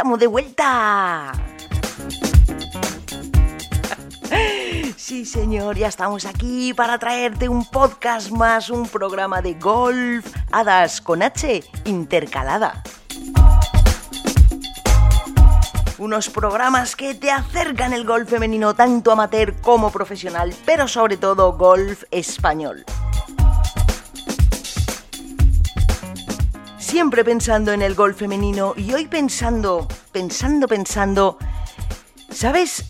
estamos de vuelta. Sí, señor, ya estamos aquí para traerte un podcast más, un programa de golf, hadas con H intercalada. Unos programas que te acercan el golf femenino tanto amateur como profesional, pero sobre todo golf español. Siempre pensando en el golf femenino y hoy pensando, pensando, pensando, ¿sabes?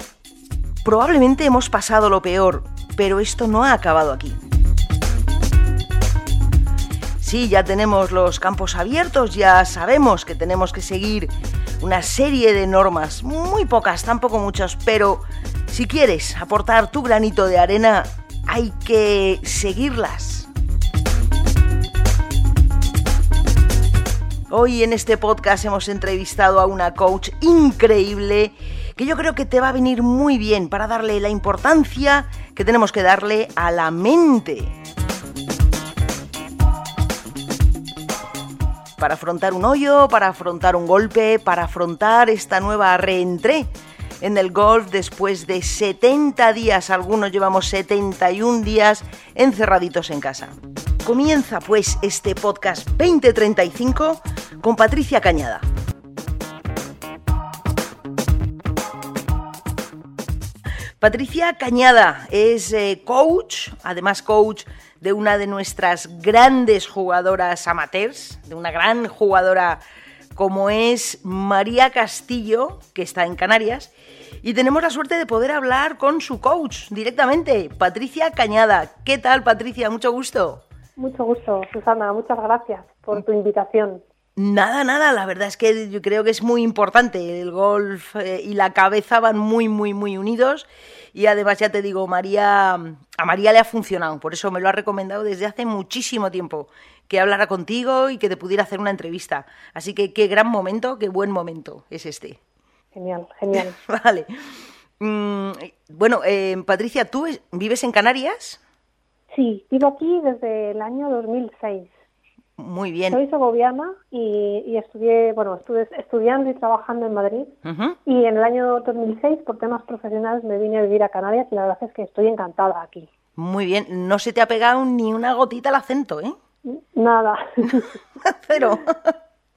Probablemente hemos pasado lo peor, pero esto no ha acabado aquí. Sí, ya tenemos los campos abiertos, ya sabemos que tenemos que seguir una serie de normas, muy pocas, tampoco muchas, pero si quieres aportar tu granito de arena, hay que seguirlas. Hoy en este podcast hemos entrevistado a una coach increíble que yo creo que te va a venir muy bien para darle la importancia que tenemos que darle a la mente. Para afrontar un hoyo, para afrontar un golpe, para afrontar esta nueva reentré en el golf después de 70 días, algunos llevamos 71 días encerraditos en casa. Comienza pues este podcast 2035 con Patricia Cañada. Patricia Cañada es eh, coach, además coach de una de nuestras grandes jugadoras amateurs, de una gran jugadora como es María Castillo, que está en Canarias, y tenemos la suerte de poder hablar con su coach directamente, Patricia Cañada. ¿Qué tal, Patricia? Mucho gusto. Mucho gusto, Susana. Muchas gracias por tu invitación. Nada, nada, la verdad es que yo creo que es muy importante. El golf eh, y la cabeza van muy, muy, muy unidos. Y además, ya te digo, María, a María le ha funcionado, por eso me lo ha recomendado desde hace muchísimo tiempo, que hablara contigo y que te pudiera hacer una entrevista. Así que qué gran momento, qué buen momento es este. Genial, genial. vale. Mm, bueno, eh, Patricia, ¿tú vives en Canarias? Sí, vivo aquí desde el año 2006. Muy bien. Soy segoviana y, estudié, bueno, estuve estudiando y trabajando en Madrid. Y en el año 2006, por temas profesionales, me vine a vivir a Canarias y la verdad es que estoy encantada aquí. Muy bien. No se te ha pegado ni una gotita el acento, ¿eh? Nada. Cero.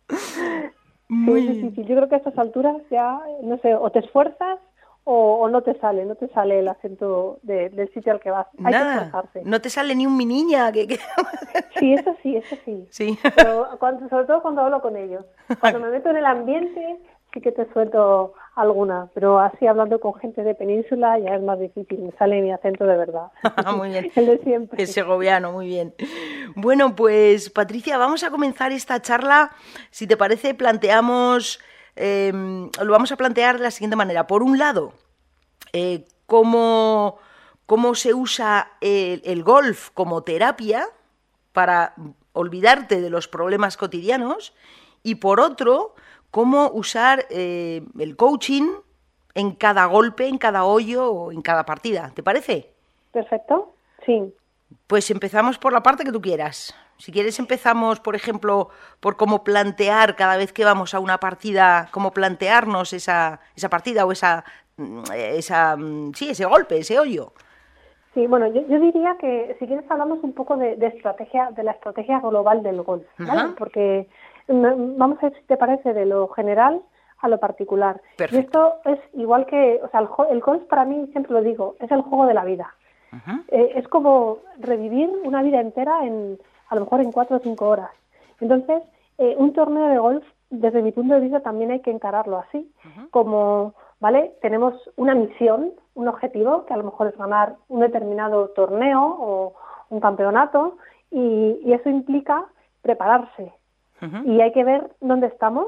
Muy difícil. Yo creo que a estas alturas ya, no sé, o te esfuerzas o, no te sale, no te sale el acento del sitio al que vas. Hay Nada, que esforzarse. No te sale ni un mi niña. Que, Sí, eso sí, eso sí. Sí. Pero cuando, sobre todo cuando hablo con ellos. Cuando me meto en el ambiente, sí que te suelto alguna, pero así hablando con gente de península ya es más difícil, me sale mi acento de verdad. muy bien. El de siempre. El segoviano, muy bien. Bueno, pues Patricia, vamos a comenzar esta charla. Si te parece, planteamos Em, lo vamos a plantear de la siguiente manera. Por un lado, eh, cómo, se usa el, golf como terapia para olvidarte de los problemas cotidianos y por otro, cómo usar eh, el coaching en cada golpe, en cada hoyo o en cada partida. ¿Te parece? Perfecto, sí. Pues empezamos por la parte que tú quieras. Si quieres empezamos, por ejemplo, por cómo plantear cada vez que vamos a una partida, cómo plantearnos esa, esa partida o esa, mm, esa, mm, sí, ese golpe, ese hoyo. Sí, bueno, yo, diría que si quieres hablamos un poco de, estrategia, de la estrategia global del golf, ¿vale? Porque vamos a ver si te parece de lo general a lo particular. Y esto es igual que, o sea, el, el golf para mí, siempre lo digo, es el juego de la vida. Eh, es como revivir una vida entera en, a lo mejor en cuatro o cinco horas. Entonces, eh, un torneo de golf, desde mi punto de vista, también hay que encararlo así, como, ¿vale? Tenemos una misión, un objetivo, que a lo mejor es ganar un determinado torneo o un campeonato, y, eso implica prepararse. Y hay que ver dónde estamos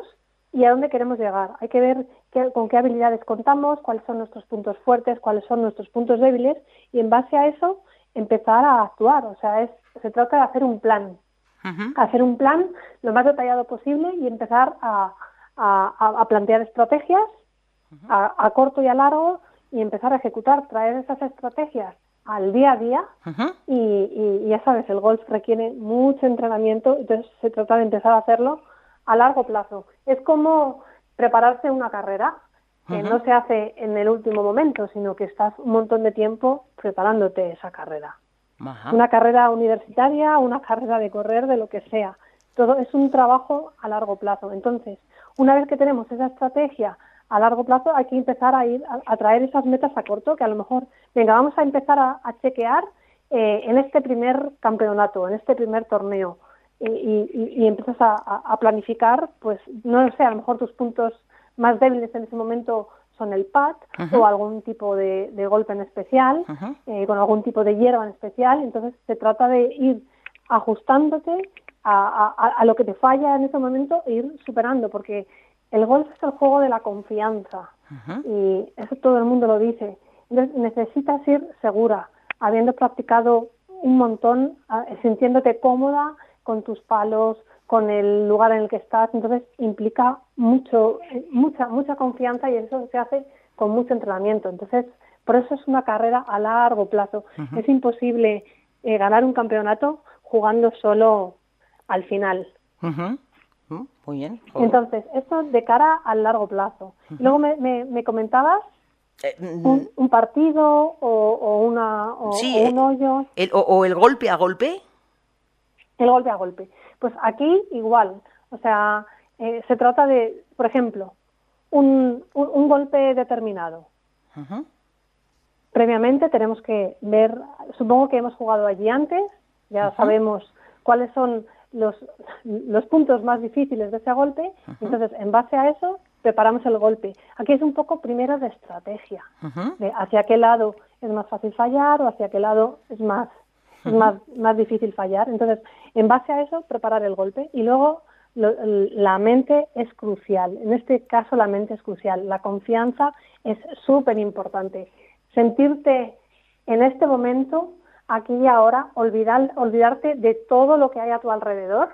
y a dónde queremos llegar. Hay que ver con qué habilidades contamos, cuáles son nuestros puntos fuertes, cuáles son nuestros puntos débiles, y en base a eso empezar a actuar. O sea, es se trata de hacer un plan, hacer un plan lo más detallado posible y empezar a, plantear estrategias a, corto y a largo y empezar a ejecutar, traer esas estrategias al día a día y, ya sabes, el golf requiere mucho entrenamiento, entonces se trata de empezar a hacerlo a largo plazo. Es como prepararse una carrera, que no se hace en el último momento, sino que estás un montón de tiempo preparándote esa carrera. Una carrera universitaria, una carrera de correr, de lo que sea. Todo es un trabajo a largo plazo. Entonces, una vez que tenemos esa estrategia a largo plazo, hay que empezar a ir a, traer esas metas a corto, que a lo mejor, venga, vamos a empezar a, chequear eh, en este primer campeonato, en este primer torneo, y, empiezas a, planificar, pues no sé, a lo mejor tus puntos más débiles en ese momento son el pad o algún tipo de, golpe en especial, eh, con algún tipo de hierba en especial. Entonces se trata de ir ajustándote a, lo que te falla en ese momento e ir superando, porque el golf es el juego de la confianza y eso todo el mundo lo dice. Entonces necesitas ir segura, habiendo practicado un montón, ah, sintiéndote cómoda con tus palos, con el lugar en el que estás, entonces implica mucho, mucha, mucha confianza y eso se hace con mucho entrenamiento. Entonces, por eso es una carrera a largo plazo. Es imposible eh, ganar un campeonato jugando solo al final. Mm, muy bien. Entonces, esto de cara al largo plazo. Luego me, me, comentabas eh, mm, un, partido o, una, o, un hoyo. o el golpe a golpe el golpe a golpe. Pues aquí igual, o sea, eh, se trata de, por ejemplo, un, un, golpe determinado. Previamente tenemos que ver, supongo que hemos jugado allí antes, ya sabemos cuáles son los, los puntos más difíciles de ese golpe, entonces en base a eso preparamos el golpe. Aquí es un poco primero de estrategia, de hacia qué lado es más fácil fallar o hacia qué lado es más es más, más difícil fallar. Entonces, en base a eso, preparar el golpe y luego la mente es crucial. En este caso, la mente es crucial. La confianza es súper importante. Sentirte en este momento, aquí y ahora, olvidar, olvidarte de todo lo que hay a tu alrededor,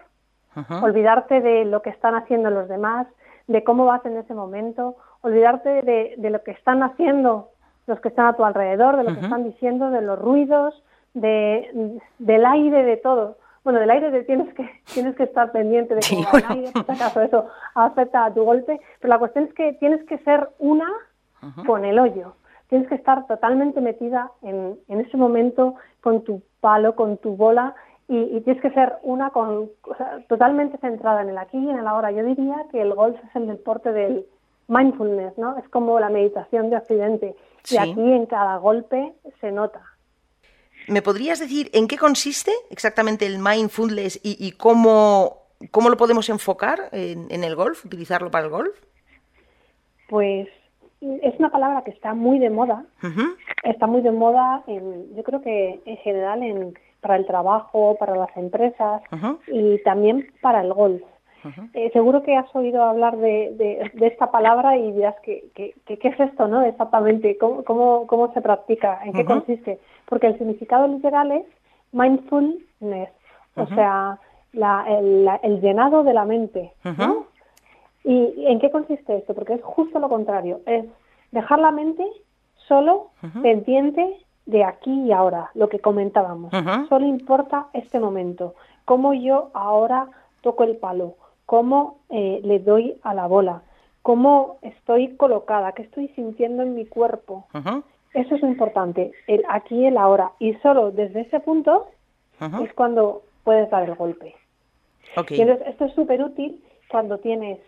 olvidarte de lo que están haciendo los demás, de cómo vas en ese momento, olvidarte de, de lo que están haciendo los que están a tu alrededor, de lo que están diciendo, de los ruidos, de, del aire, de todo. Bueno, del aire de, tienes que tienes que estar pendiente de cómo el aire, si acaso eso afecta a tu golpe, pero la cuestión es que tienes que ser una con el hoyo. Tienes que estar totalmente metida en, en ese momento con tu palo, con tu bola y, tienes que ser una con totalmente centrada en el aquí y en el ahora. Yo diría que el golf es el deporte del mindfulness, ¿no? Es como la meditación de Occidente. Y aquí en cada golpe se nota. ¿Me podrías decir en qué consiste exactamente el mindfulness y, y cómo, cómo, lo podemos enfocar en, el golf, utilizarlo para el golf? Pues es una palabra que está muy de moda. Está muy de moda, en, yo creo que en general en, para el trabajo, para las empresas y también para el golf. Eh, seguro que has oído hablar de, de, esta palabra y dirás que, qué es esto, ¿no? Exactamente, cómo, cómo, cómo se practica, en qué consiste. Porque el significado literal es mindfulness, o sea, la, el, llenado de la mente. ¿no? ¿Y en qué consiste esto? Porque es justo lo contrario, es dejar la mente solo pendiente de aquí y ahora, lo que comentábamos. Solo importa este momento, cómo yo ahora toco el palo, cómo eh, le doy a la bola, cómo estoy colocada, qué estoy sintiendo en mi cuerpo. Eso es importante, el aquí y el ahora. Y solo desde ese punto es cuando puedes dar el golpe. esto es súper útil cuando tienes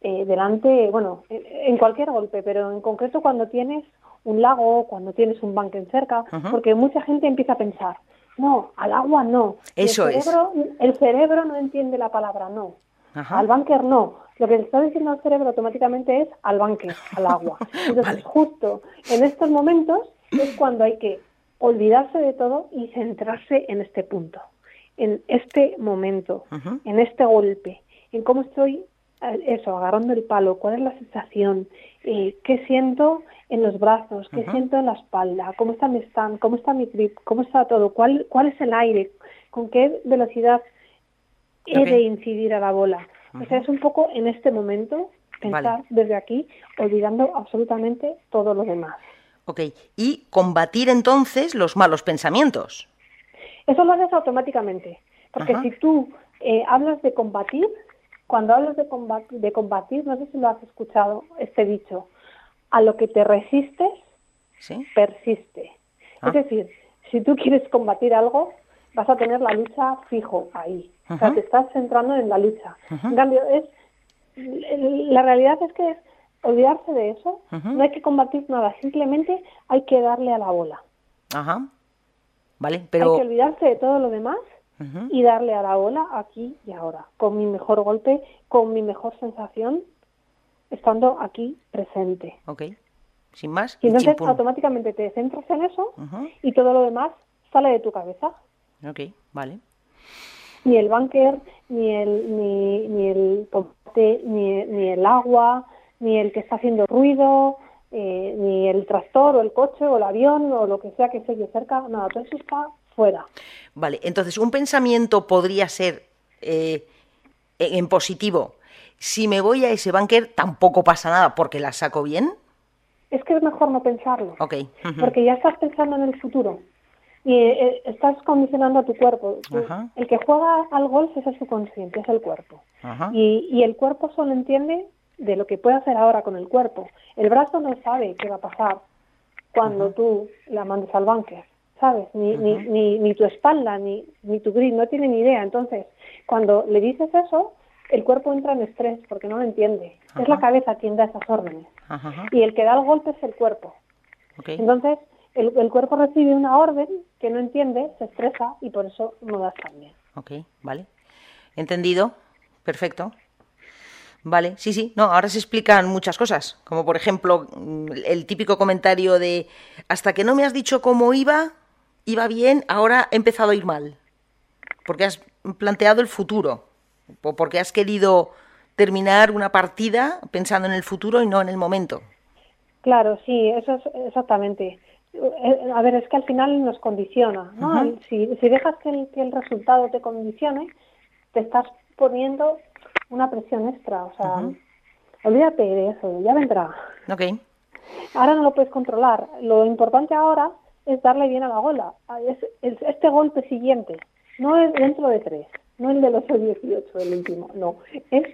eh, delante, bueno, en cualquier golpe, pero en concreto cuando tienes un lago, cuando tienes un en cerca, porque mucha gente empieza a pensar, no, al agua no. Eso el cerebro, es. El cerebro no entiende la palabra no. Al banker no. Lo que le está diciendo al cerebro automáticamente es al banker, al agua. Entonces, justo en estos momentos es cuando hay que olvidarse de todo y centrarse en este punto, en este momento, en este golpe, en cómo estoy, eh, eso, agarrando el palo, cuál es la sensación, eh, qué siento en los brazos, qué siento en la espalda, cómo está mi stand, cómo está mi grip, cómo está todo, cuál, cuál es el aire, con qué velocidad he de incidir a la bola. O sea, es un poco en este momento pensar desde aquí, olvidando absolutamente todo lo demás. Ok, y combatir entonces los malos pensamientos. Eso lo haces automáticamente, porque si tú eh, hablas de combatir, cuando hablas de combatir, de combatir, no sé si lo has escuchado, este dicho, a lo que te resistes, persiste. Es ah. decir, si tú quieres combatir algo, vas a tener la lucha fijo ahí. O sea, te estás centrando en la lucha. En cambio, es la realidad es que es olvidarse de eso. No hay que combatir nada, simplemente hay que darle a la bola. Ajá. Vale, pero... Hay que olvidarse de todo lo demás y darle a la bola aquí y ahora, con mi mejor golpe, con mi mejor sensación, estando aquí presente. Ok, sin más. Y entonces automáticamente te centras en eso y todo lo demás sale de tu cabeza. Ok, vale. Ni el banker, ni el, ni, ni el ni, ni el agua, ni el que está haciendo ruido, eh, ni el tractor o el coche o el avión o lo que sea que se cerca, nada, todo eso está fuera. Vale, entonces un pensamiento podría ser eh, en positivo. Si me voy a ese banker tampoco pasa nada porque la saco bien. Es que es mejor no pensarlo. Ok. Porque ya estás pensando en el futuro y eh, estás condicionando a tu cuerpo. El que juega al golf es el subconsciente, es el cuerpo. Y, y, el cuerpo solo entiende de lo que puede hacer ahora con el cuerpo. El brazo no sabe qué va a pasar cuando tú la mandes al bunker, ¿sabes? Ni, ni, ni, ni, tu espalda, ni, ni tu grid, no tiene ni idea. Entonces, cuando le dices eso, el cuerpo entra en estrés porque no lo entiende. Es la cabeza quien da esas órdenes. Y el que da el golpe es el cuerpo. Entonces, el, cuerpo recibe una orden que no entiende, se estresa y por eso no das también. Ok, vale. Entendido. Perfecto. Vale, sí, sí. No, ahora se explican muchas cosas, como por ejemplo mm, el típico comentario de hasta que no me has dicho cómo iba, iba bien, ahora he empezado a ir mal. Porque has planteado el futuro, o porque has querido terminar una partida pensando en el futuro y no en el momento. Claro, sí, eso es exactamente. Eh, a ver, es que al final nos condiciona, ¿no? si, dejas que el, que el, resultado te condicione, te estás poniendo una presión extra, o sea, olvídate de eso, ya vendrá. Ok. Ahora no lo puedes controlar. Lo importante ahora es darle bien a la gola. Es, este golpe siguiente, no es dentro de tres, no el de los 18, el último, no. Es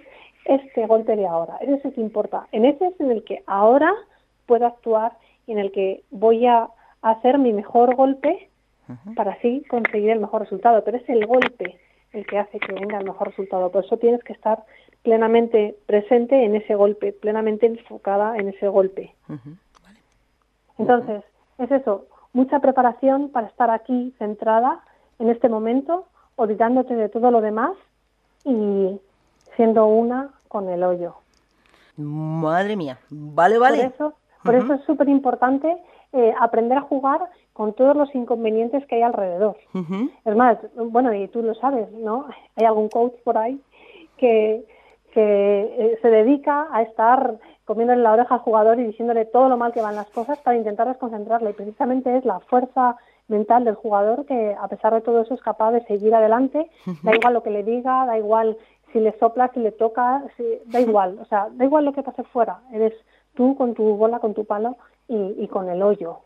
este golpe de ahora, ese es el que importa. En ese es en el que ahora puedo actuar y en el que voy a hacer mi mejor golpe para así conseguir el mejor resultado. Pero es el golpe el que hace que venga el mejor resultado. Por eso tienes que estar plenamente presente en ese golpe, plenamente enfocada en ese golpe. Entonces, es eso, mucha preparación para estar aquí centrada en este momento, olvidándote de todo lo demás y siendo una con el hoyo. Madre mía, vale, vale. Por eso, por eso es súper importante eh, aprender a jugar con todos los inconvenientes que hay alrededor. Es más, bueno, y tú lo sabes, ¿no? Hay algún coach por ahí que, que eh, se dedica a estar comiéndole la oreja al jugador y diciéndole todo lo mal que van las cosas para intentar desconcentrarle. Y precisamente es la fuerza mental del jugador que, a pesar de todo eso, es capaz de seguir adelante. Da igual lo que le diga, da igual si le sopla, si le toca, da igual. O sea, da igual lo que pase fuera. Eres tú con tu bola, con tu palo y, con el hoyo.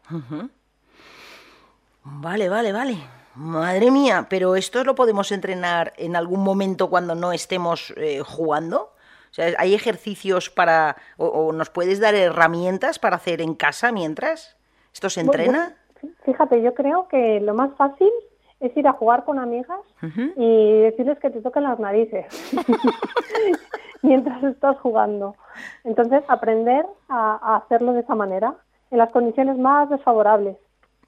Vale, vale, vale. Madre mía, pero esto lo podemos entrenar en algún momento cuando no estemos eh, jugando. O sea, ¿hay ejercicios para, o, nos puedes dar herramientas para hacer en casa mientras? ¿Esto se entrena? fíjate, yo creo que lo más fácil es ir a jugar con amigas y decirles que te toquen las narices mientras estás jugando. Entonces, aprender a hacerlo de esa manera, en las condiciones más desfavorables.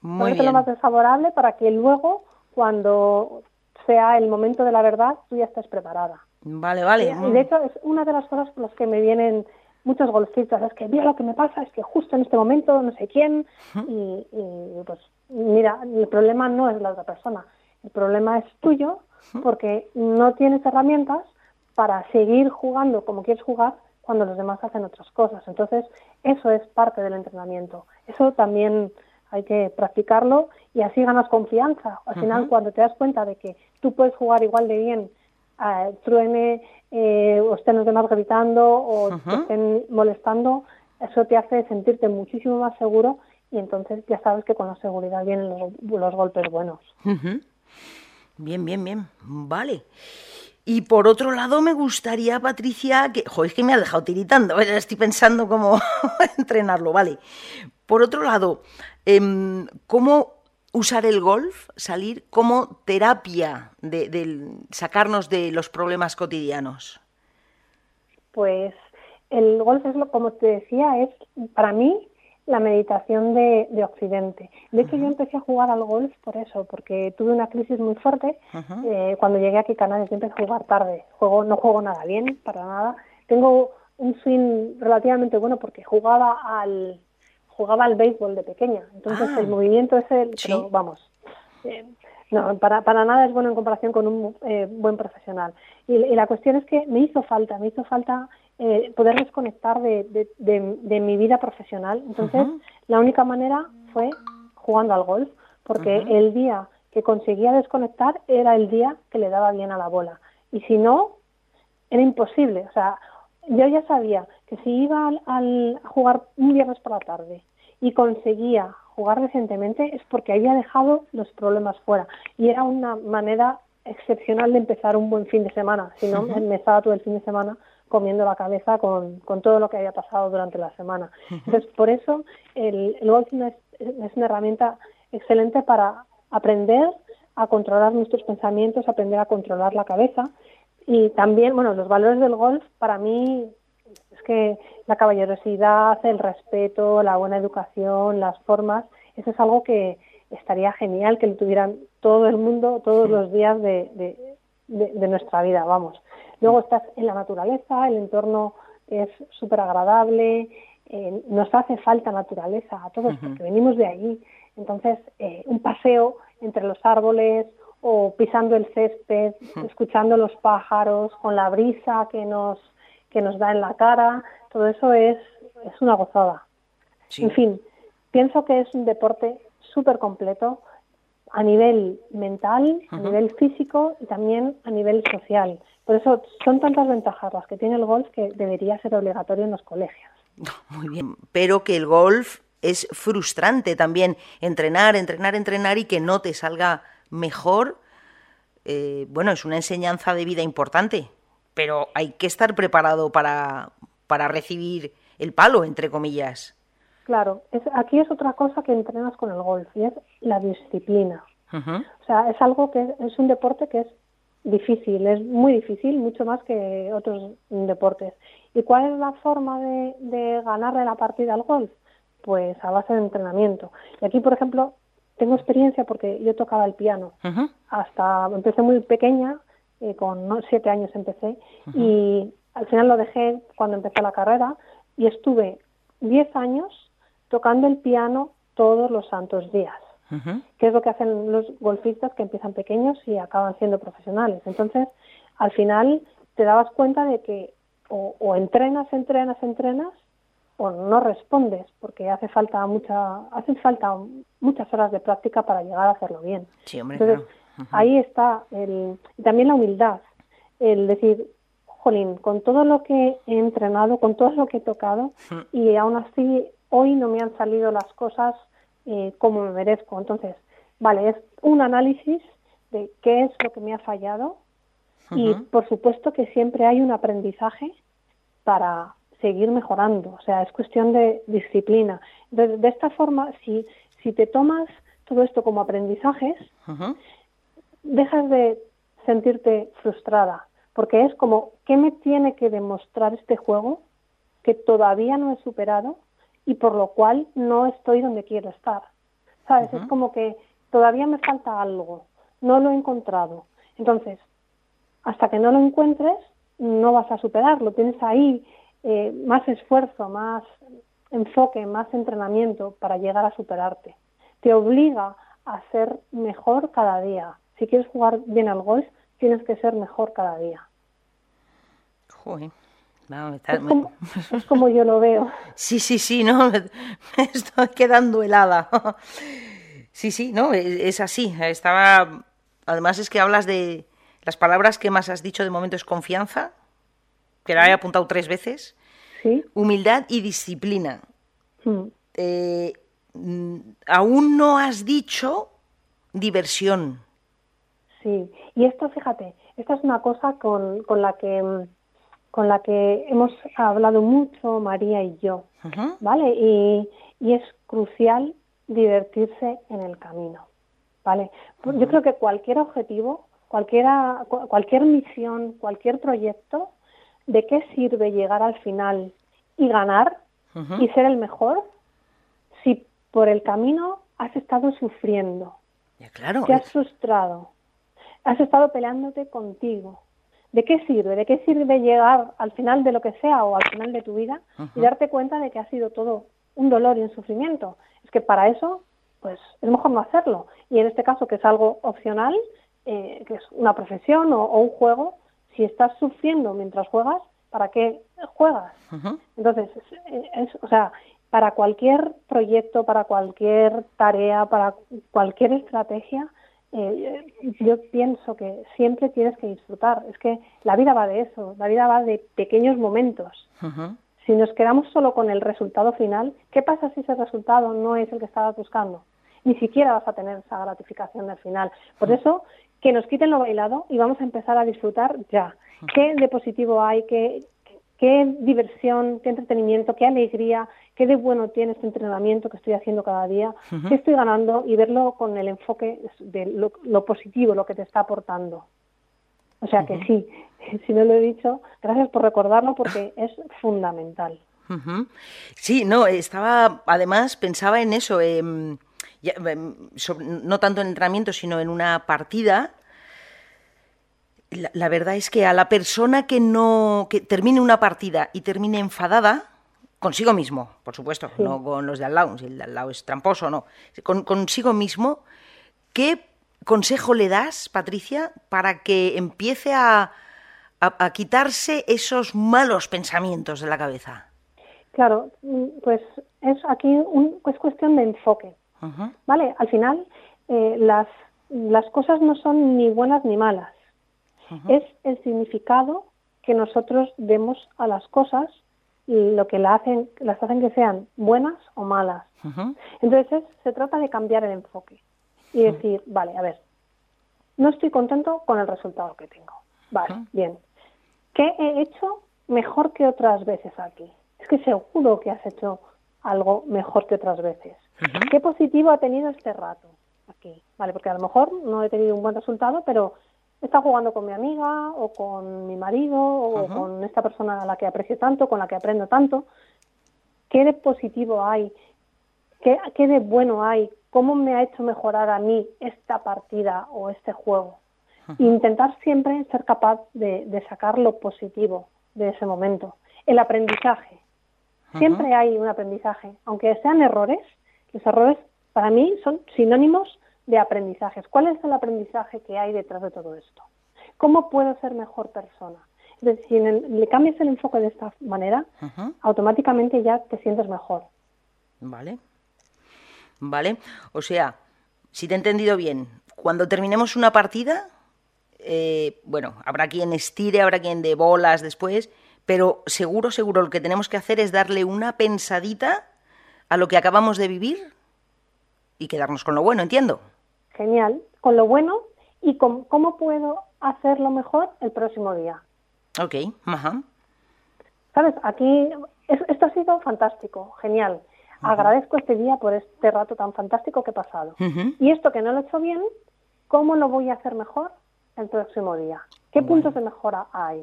Muy bien. lo más desfavorable para que luego, cuando sea el momento de la verdad, tú ya estés preparada. Vale, vale. Y, de hecho es una de las cosas por las que me vienen muchos golfistas, es que mira lo que me pasa, es que justo en este momento no sé quién, y, pues mira, el problema no es la otra persona, el problema es tuyo porque no tienes herramientas para seguir jugando como quieres jugar cuando los demás hacen otras cosas. Entonces, eso es parte del entrenamiento. Eso también hay que practicarlo y así ganas confianza. Al final, cuando te das cuenta de que tú puedes jugar igual de bien, eh, truene eh, o estén los demás gritando o te estén molestando, eso te hace sentirte muchísimo más seguro y entonces ya sabes que con la seguridad vienen los, golpes buenos. Bien, bien, bien. Vale. Y por otro lado, me gustaría, Patricia, que, joder, es que me ha dejado tiritando, estoy pensando cómo entrenarlo, ¿vale? Por otro lado, em, ¿cómo usar el golf, salir como terapia de, sacarnos de los problemas cotidianos? Pues el golf es lo, como te decía, es para mí la meditación de, Occidente. De hecho, yo empecé a jugar al golf por eso, porque tuve una crisis muy fuerte. Eh, cuando llegué aquí a Canarias, empecé a jugar tarde. Juego, no juego nada bien, para nada. Tengo un swing relativamente bueno porque jugaba al jugaba al béisbol de pequeña. Entonces el ah. movimiento es el, pero vamos, eh, no, para, para nada es bueno en comparación con un eh, buen profesional. Y, la cuestión es que me hizo falta, me hizo falta eh, poder desconectar de, de, mi vida profesional. Entonces la única manera fue jugando al golf, porque el día que conseguía desconectar era el día que le daba bien a la bola. Y si no, era imposible. O sea, yo ya sabía que si iba al, a jugar un viernes por la tarde y conseguía jugar decentemente es porque había dejado los problemas fuera. Y era una manera excepcional de empezar un buen fin de semana, si no me estaba todo el fin de semana comiendo la cabeza con, con, todo lo que había pasado durante la semana. Entonces, por eso el, el golf es, es una herramienta excelente para aprender a controlar nuestros pensamientos, aprender a controlar la cabeza. Y también, bueno, los valores del golf para mí es que la caballerosidad, el respeto, la buena educación, las formas, eso es algo que estaría genial que lo tuvieran todo el mundo todos los días de, de, nuestra vida, vamos. Luego estás en la naturaleza, el entorno es súper agradable, eh, nos hace falta naturaleza a todos porque venimos de allí. Entonces, eh, un paseo entre los árboles o pisando el césped, escuchando los pájaros, con la brisa que nos que nos da en la cara, todo eso es, es una gozada. En fin, pienso que es un deporte súper completo a nivel mental, a nivel físico y también a nivel social. Por eso son tantas ventajas las que tiene el golf que debería ser obligatorio en los colegios. Muy bien, pero que el golf es frustrante también entrenar, entrenar, entrenar y que no te salga mejor. Eh, bueno, es una enseñanza de vida importante pero hay que estar preparado para, para recibir el palo, entre comillas. Claro, es, aquí es otra cosa que entrenas con el golf y es la disciplina. O sea, es algo que es, un deporte que es difícil, es muy difícil, mucho más que otros deportes. ¿Y cuál es la forma de, de ganarle la partida al golf? Pues a base de entrenamiento. Y aquí, por ejemplo, tengo experiencia porque yo tocaba el piano. Hasta empecé muy pequeña eh, con siete años empecé, y al final lo dejé cuando empecé la carrera y estuve diez años tocando el piano todos los santos días, que es lo que hacen los golfistas que empiezan pequeños y acaban siendo profesionales. Entonces, al final te dabas cuenta de que o, entrenas, entrenas, entrenas, o no respondes, porque hace falta mucha, hacen falta muchas horas de práctica para llegar a hacerlo bien. Sí, hombre, Ahí está el, también la humildad, el decir, jolín, con todo lo que he entrenado, con todo lo que he tocado, y aún así hoy no me han salido las cosas eh, como me merezco. Entonces, vale, es un análisis de qué es lo que me ha fallado y por supuesto que siempre hay un aprendizaje para seguir mejorando. O sea, es cuestión de disciplina. De, de esta forma, si, si te tomas todo esto como aprendizajes, dejas de sentirte frustrada, porque es como, ¿qué me tiene que demostrar este juego que todavía no he superado y por lo cual no estoy donde quiero estar? ¿Sabes? Es como que todavía me falta algo, no lo he encontrado. Entonces, hasta que no lo encuentres, no vas a superarlo. Tienes ahí eh, más esfuerzo, más enfoque, más entrenamiento para llegar a superarte. Te obliga a ser mejor cada día, si quieres jugar bien al golf, tienes que ser mejor cada día. Joder. es, como, yo lo veo. Sí, sí, sí, no, me, estoy quedando helada. Sí, sí, no, es, así. Estaba, además es que hablas de las palabras que más has dicho de momento es confianza, que la he apuntado tres veces. Sí. Humildad y disciplina. Hmm. Eh, mm, aún no has dicho diversión. Sí, y esto, fíjate, esta es una cosa con, con la que con la que hemos hablado mucho María y yo, ¿vale? Y, y, es crucial divertirse en el camino, ¿vale? Yo creo que cualquier objetivo, cualquiera, cualquier misión, cualquier proyecto, ¿de qué sirve llegar al final y ganar y ser el mejor si por el camino has estado sufriendo, claro. te has frustrado, has estado peleándote contigo. ¿De qué sirve? ¿De qué sirve llegar al final de lo que sea o al final de tu vida y darte cuenta de que ha sido todo un dolor y un sufrimiento? Es que para eso, pues es mejor no hacerlo. Y en este caso, que es algo opcional, eh, que es una profesión o, un juego, si estás sufriendo mientras juegas, ¿para qué juegas? Entonces, o sea, para cualquier proyecto, para cualquier tarea, para cualquier estrategia, eh, yo pienso que siempre tienes que disfrutar. Es que la vida va de eso, la vida va de pequeños momentos. Si nos quedamos solo con el resultado final, ¿qué pasa si ese resultado no es el que estabas buscando? Ni siquiera vas a tener esa gratificación del final. Por eso, que nos quiten lo bailado y vamos a empezar a disfrutar ya. ¿Qué de positivo hay? ¿Qué, qué diversión, qué entretenimiento, qué alegría, qué de bueno tiene este entrenamiento que estoy haciendo cada día, qué estoy ganando y verlo con el enfoque de lo, positivo, lo que te está aportando. O sea que sí, si no lo he dicho, gracias por recordarlo porque es fundamental. Sí, no, estaba, además pensaba en eso, em, em, no tanto en entrenamiento, sino en una partida la, verdad es que a la persona que no que termine una partida y termine enfadada consigo mismo, por supuesto, no con los de al lado, si el de al lado es tramposo no, con, consigo mismo, ¿qué consejo le das, Patricia, para que empiece a, a, quitarse esos malos pensamientos de la cabeza? Claro, pues es aquí un, es cuestión de enfoque, ¿vale? Al final eh, las, las cosas no son ni buenas ni malas. Es el significado que nosotros demos a las cosas lo que la hacen, las hacen que sean buenas o malas. Entonces se trata de cambiar el enfoque y decir, vale, a ver, no estoy contento con el resultado que tengo. Vale, bien. ¿Qué he hecho mejor que otras veces aquí? Es que seguro que has hecho algo mejor que otras veces. ¿Qué positivo ha tenido este rato aquí? Vale, porque a lo mejor no he tenido un buen resultado, pero está jugando con mi amiga o con mi marido o con esta persona a la que aprecio tanto, con la que aprendo tanto. ¿Qué de positivo hay? ¿Qué, qué de bueno hay? ¿Cómo me ha hecho mejorar a mí esta partida o este juego? Intentar siempre ser capaz de, de, sacar lo positivo de ese momento. El aprendizaje. Siempre hay un aprendizaje. Aunque sean errores, los errores para mí son sinónimos de aprendizajes. ¿Cuál es el aprendizaje que hay detrás de todo esto? ¿Cómo puedo ser mejor persona? Entonces, si le cambias el enfoque de esta manera, automáticamente ya te sientes mejor. Vale. Vale. O sea, si te he entendido bien, cuando terminemos una partida, eh, bueno, habrá quien estire, habrá quien de bolas después, pero seguro, seguro lo que tenemos que hacer es darle una pensadita a lo que acabamos de vivir y quedarnos con lo bueno, entiendo genial, con lo bueno y con cómo puedo hacerlo mejor el próximo día. Ok, ajá. ¿Sabes? Aquí esto ha sido fantástico, genial. Agradezco este día por este rato tan fantástico que he pasado. Y esto que no lo he hecho bien, ¿cómo lo voy a hacer mejor el próximo día? ¿Qué puntos de mejora hay?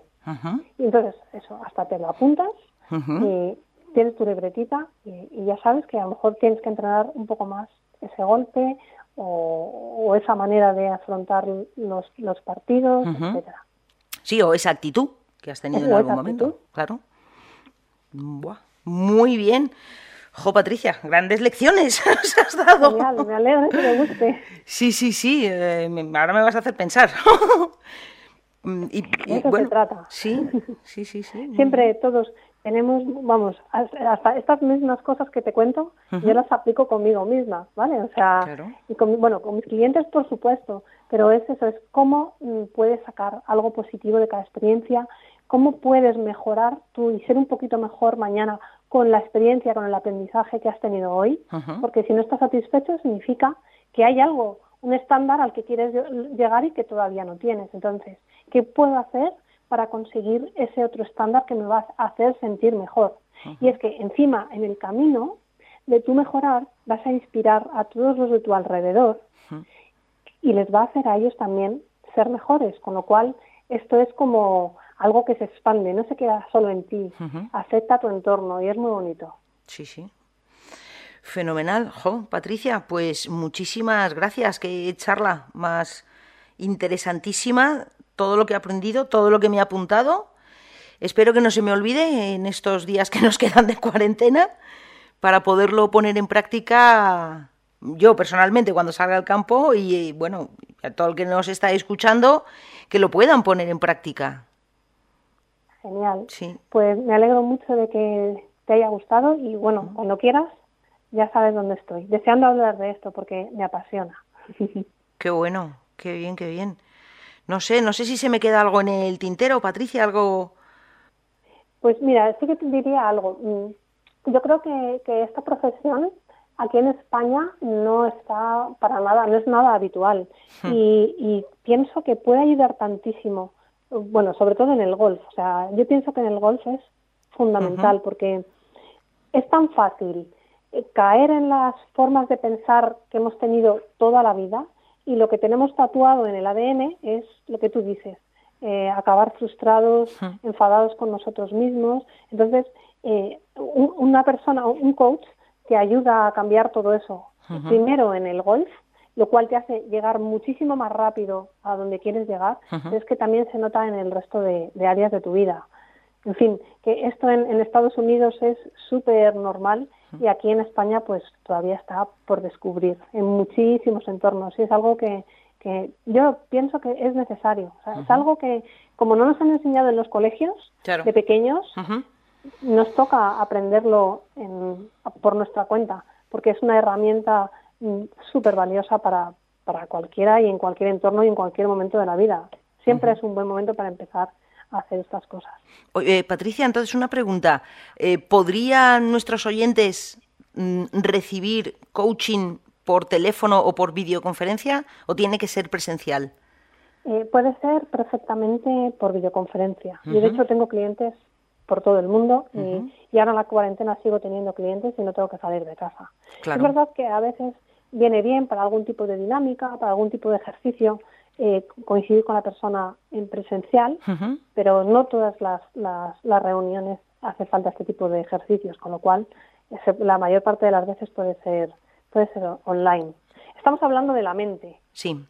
Y entonces, eso, hasta te lo apuntas y tienes tu libretita y, y, ya sabes que a lo mejor tienes que entrenar un poco más ese golpe o, esa manera de afrontar los, los partidos, etcétera. Sí, o esa actitud que has tenido en algún momento, claro. muy bien. Jo, Patricia, grandes lecciones nos has dado. Genial, me alegro que te guste. Sí, sí, sí, eh, ahora me vas a hacer pensar. y, Eso se trata. Sí, sí, sí, sí. Siempre todos tenemos, vamos, hasta estas mismas cosas que te cuento, yo las aplico conmigo misma, ¿vale? O sea, y con, bueno, con mis clientes por supuesto, pero es eso, es cómo mm, puedes sacar algo positivo de cada experiencia, cómo puedes mejorar tú y ser un poquito mejor mañana con la experiencia, con el aprendizaje que has tenido hoy, porque si no estás satisfecho significa que hay algo un estándar al que quieres llegar y que todavía no tienes. Entonces, ¿qué puedo hacer para conseguir ese otro estándar que me va a hacer sentir mejor? Y es que encima, en el camino de tu mejorar, vas a inspirar a todos los de tu alrededor y les va a hacer a ellos también ser mejores, con lo cual esto es como algo que se expande, no se queda solo en ti, acepta tu entorno y es muy bonito. Sí, sí. Fenomenal, jo, Patricia, pues muchísimas gracias, qué charla más interesantísima, todo lo que he aprendido, todo lo que me he apuntado. Espero que no se me olvide en estos días que nos quedan de cuarentena para poderlo poner en práctica yo personalmente cuando salga al campo y bueno, a todo el que nos está escuchando, que lo puedan poner en práctica. Genial. Sí. Pues me alegro mucho de que te haya gustado y bueno, cuando quieras ya sabes dónde estoy. Deseando hablar de esto porque me apasiona. Qué bueno, qué bien, qué bien. No sé, no sé si se me queda algo en el tintero, Patricia, algo... Pues mira, sí que te diría algo. Mm, yo creo que, que esta profesión aquí en España no está para nada, no es nada habitual. Hmm. Y, pienso que puede ayudar tantísimo, bueno, sobre todo en el golf. O sea, yo pienso que en el golf es fundamental porque es tan fácil eh, caer en las formas de pensar que hemos tenido toda la vida y lo que tenemos tatuado en el ADN es lo que tú dices, eh, acabar frustrados, enfadados con nosotros mismos. Entonces, eh, una persona, un coach, te ayuda a cambiar todo eso. Primero en el golf, lo cual te hace llegar muchísimo más rápido a donde quieres llegar, es que también se nota en el resto de, áreas de tu vida. En fin, que esto en, Estados Unidos es súper normal y aquí en España pues todavía está por descubrir en muchísimos entornos. Y es algo que, que yo pienso que es necesario. Es algo que, como no nos han enseñado en los colegios de pequeños, nos toca aprenderlo por nuestra cuenta, porque es una herramienta mm, súper valiosa para, para cualquiera y en cualquier entorno y en cualquier momento de la vida. Siempre es un buen momento para empezar hacer estas cosas. Patricia, entonces una pregunta. Eh, ¿Podrían nuestros oyentes mm, recibir coaching por teléfono o por videoconferencia o tiene que ser presencial? Eh, puede ser perfectamente por videoconferencia. Yo, de hecho, tengo clientes por todo el mundo y, ahora en la cuarentena sigo teniendo clientes y no tengo que salir de casa. Es verdad que a veces viene bien para algún tipo de dinámica, para algún tipo de ejercicio, eh, coincidir con la persona en presencial, pero no todas las, las, reuniones hace falta este tipo de ejercicios, con lo cual la mayor parte de las veces puede ser, puede ser online. Estamos hablando de la mente. Sí.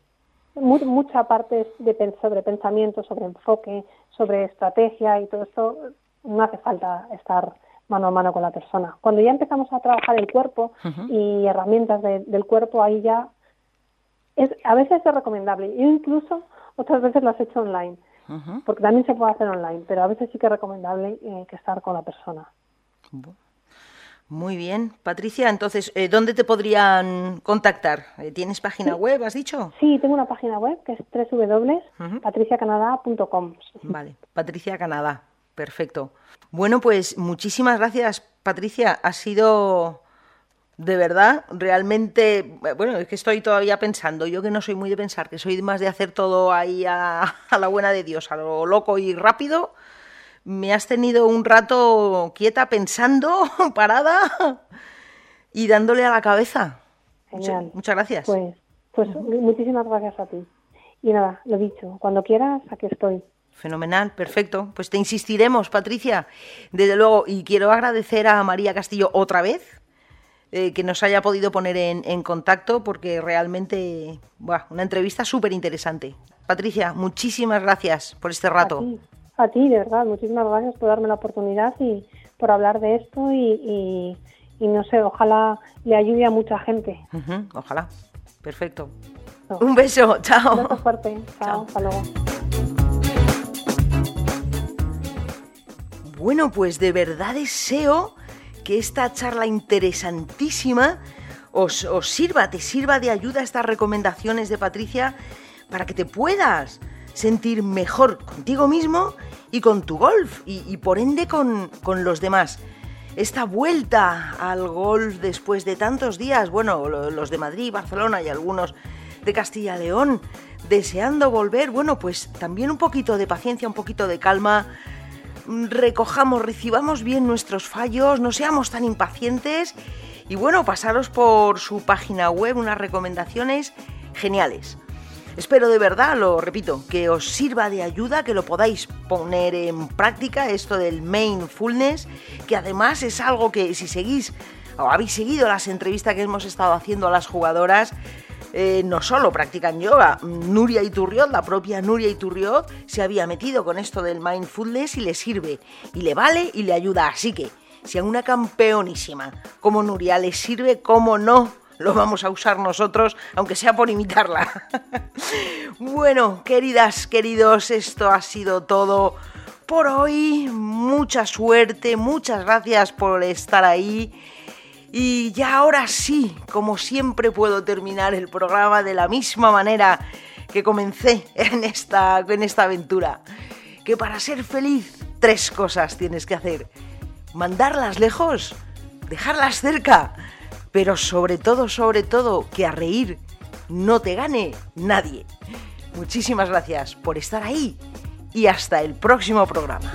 mucha parte de, sobre pensamiento, sobre enfoque, sobre estrategia y todo esto no hace falta estar mano a mano con la persona. Cuando ya empezamos a trabajar el cuerpo y herramientas del cuerpo, ahí ya es a veces es recomendable. Yo incluso otras veces lo has hecho online, porque también se puede hacer online, pero a veces sí que es recomendable eh, que estar con la persona. Muy bien. Patricia, entonces, eh, ¿dónde te podrían contactar? Eh, ¿Tienes página web, has dicho? Sí, tengo una página web que es www.patriciacanadá.com. Vale, Patricia Canadá. Perfecto. Bueno, pues muchísimas gracias, Patricia. Ha sido de verdad, realmente, bueno, es que estoy todavía pensando, yo que no soy muy de pensar, que soy más de hacer todo ahí a, la buena de Dios, a lo loco y rápido, me has tenido un rato quieta pensando, parada y dándole a la cabeza. Genial. Muchas, gracias. Pues, pues muchísimas gracias a ti. Y nada, lo dicho, cuando quieras, aquí estoy. Fenomenal, perfecto. Pues te insistiremos, Patricia, desde luego. Y quiero agradecer a María Castillo otra vez eh, que nos haya podido poner en, contacto porque realmente, una entrevista súper interesante. Patricia, muchísimas gracias por este rato. A ti, de verdad, muchísimas gracias por darme la oportunidad y por hablar de esto y, no sé, ojalá le ayude a mucha gente. ojalá, perfecto. Un beso, chao. Un beso fuerte, chao. hasta luego. Bueno, pues de verdad deseo que esta charla interesantísima os, sirva, te sirva de ayuda estas recomendaciones de Patricia para que te puedas sentir mejor contigo mismo y con tu golf y, por ende con, con, los demás. Esta vuelta al golf después de tantos días, bueno, los de Madrid, Barcelona y algunos de Castilla León, deseando volver. Bueno, pues también un poquito de paciencia, un poquito de calma. Recojamos, recibamos bien nuestros fallos, no seamos tan impacientes y bueno, pasaros por su página web unas recomendaciones geniales. Espero de verdad, lo repito, que os sirva de ayuda, que lo podáis poner en práctica, esto del mindfulness, que además es algo que si seguís o habéis seguido las entrevistas que hemos estado haciendo a las jugadoras, eh, no solo practican yoga, Nuria Iturriot, la propia Nuria Iturriot, se había metido con esto del mindfulness y le sirve, y le vale y le ayuda. Así que, si a una campeonísima como Nuria le sirve, ¿cómo no? Lo vamos a usar nosotros, aunque sea por imitarla. bueno, queridas, queridos, esto ha sido todo por hoy. Mucha suerte, muchas gracias por estar ahí y ya ahora sí, como siempre puedo terminar el programa de la misma manera que comencé en esta, en esta aventura. Que para ser feliz, tres cosas tienes que hacer. Mandarlas lejos, dejarlas cerca, pero sobre todo, sobre todo, que a reír no te gane nadie. Muchísimas gracias por estar ahí y hasta el próximo programa.